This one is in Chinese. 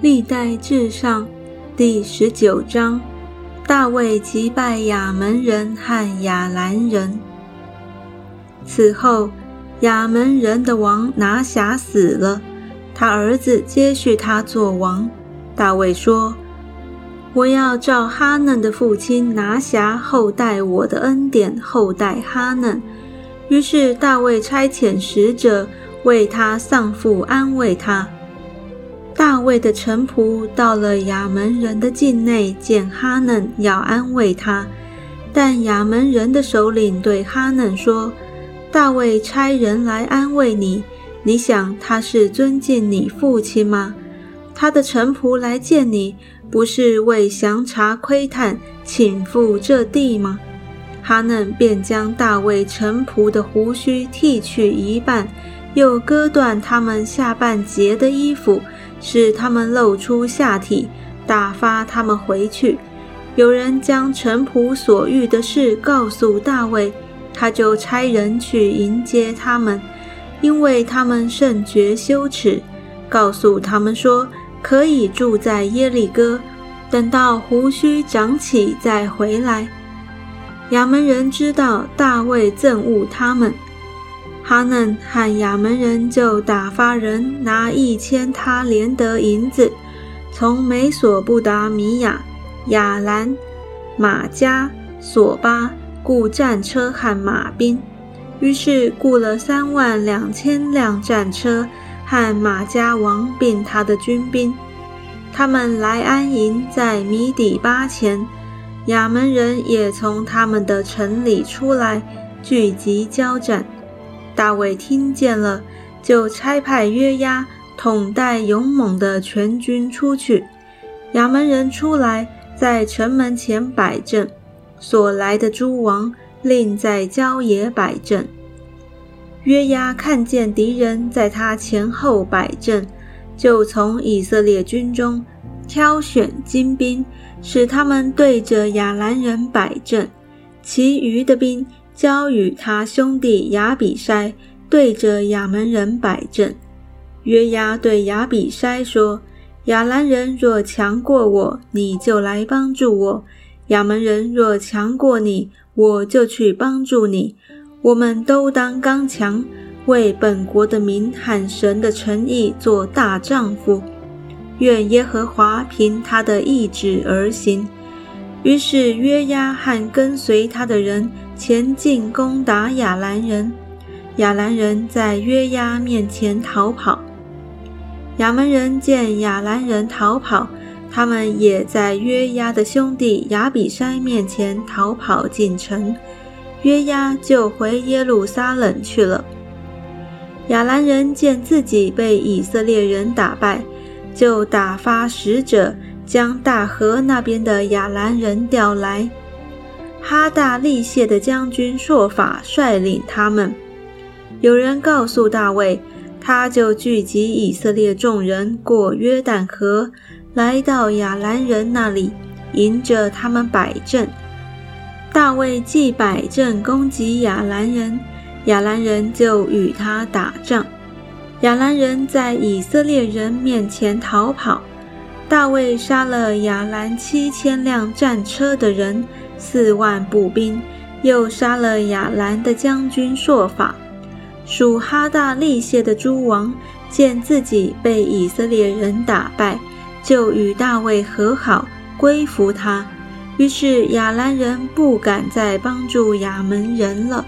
历代至上第十九章：大卫击败亚门人和亚兰人。此后，亚门人的王拿辖死了，他儿子接续他做王。大卫说：“我要照哈嫩的父亲拿辖后代我的恩典，后代哈嫩。”于是大卫差遣使者为他丧父，安慰他。大卫的臣仆到了亚门人的境内，见哈嫩，要安慰他。但亚门人的首领对哈嫩说：“大卫差人来安慰你，你想他是尊敬你父亲吗？他的臣仆来见你，不是为详查窥探，请赴这地吗？”哈嫩便将大卫臣仆的胡须剃去一半，又割断他们下半截的衣服。使他们露出下体，打发他们回去。有人将臣仆所遇的事告诉大卫，他就差人去迎接他们，因为他们甚觉羞耻。告诉他们说，可以住在耶利哥，等到胡须长起再回来。亚门人知道大卫憎恶他们。哈嫩和亚门人就打发人拿一千他连得银子，从美索不达米亚、亚兰、马加、索巴雇战车和马兵。于是雇了三万两千辆战车和马加王并他的军兵，他们来安营在米底巴前。亚门人也从他们的城里出来，聚集交战。大卫听见了，就差派约押统带勇猛的全军出去。亚门人出来，在城门前摆阵，所来的诸王另在郊野摆阵。约押看见敌人在他前后摆阵，就从以色列军中挑选精兵，使他们对着亚兰人摆阵，其余的兵。交与他兄弟亚比筛对着亚门人摆阵。约押对亚比筛说：“亚兰人若强过我，你就来帮助我；亚门人若强过你，我就去帮助你。我们都当刚强，为本国的民和神的诚意做大丈夫。愿耶和华凭他的意志而行。”于是约押和跟随他的人。前进攻打亚兰人，亚兰人在约押面前逃跑。亚门人见亚兰人逃跑，他们也在约押的兄弟亚比筛面前逃跑进城。约押就回耶路撒冷去了。亚兰人见自己被以色列人打败，就打发使者将大河那边的亚兰人调来。哈大利谢的将军朔法率领他们。有人告诉大卫，他就聚集以色列众人过约旦河，来到亚兰人那里，迎着他们摆阵。大卫既摆阵攻击亚兰人，亚兰人就与他打仗。亚兰人在以色列人面前逃跑。大卫杀了亚兰七千辆战车的人。四万步兵，又杀了亚兰的将军朔法。属哈大利谢的诸王见自己被以色列人打败，就与大卫和好，归服他。于是亚兰人不敢再帮助亚门人了。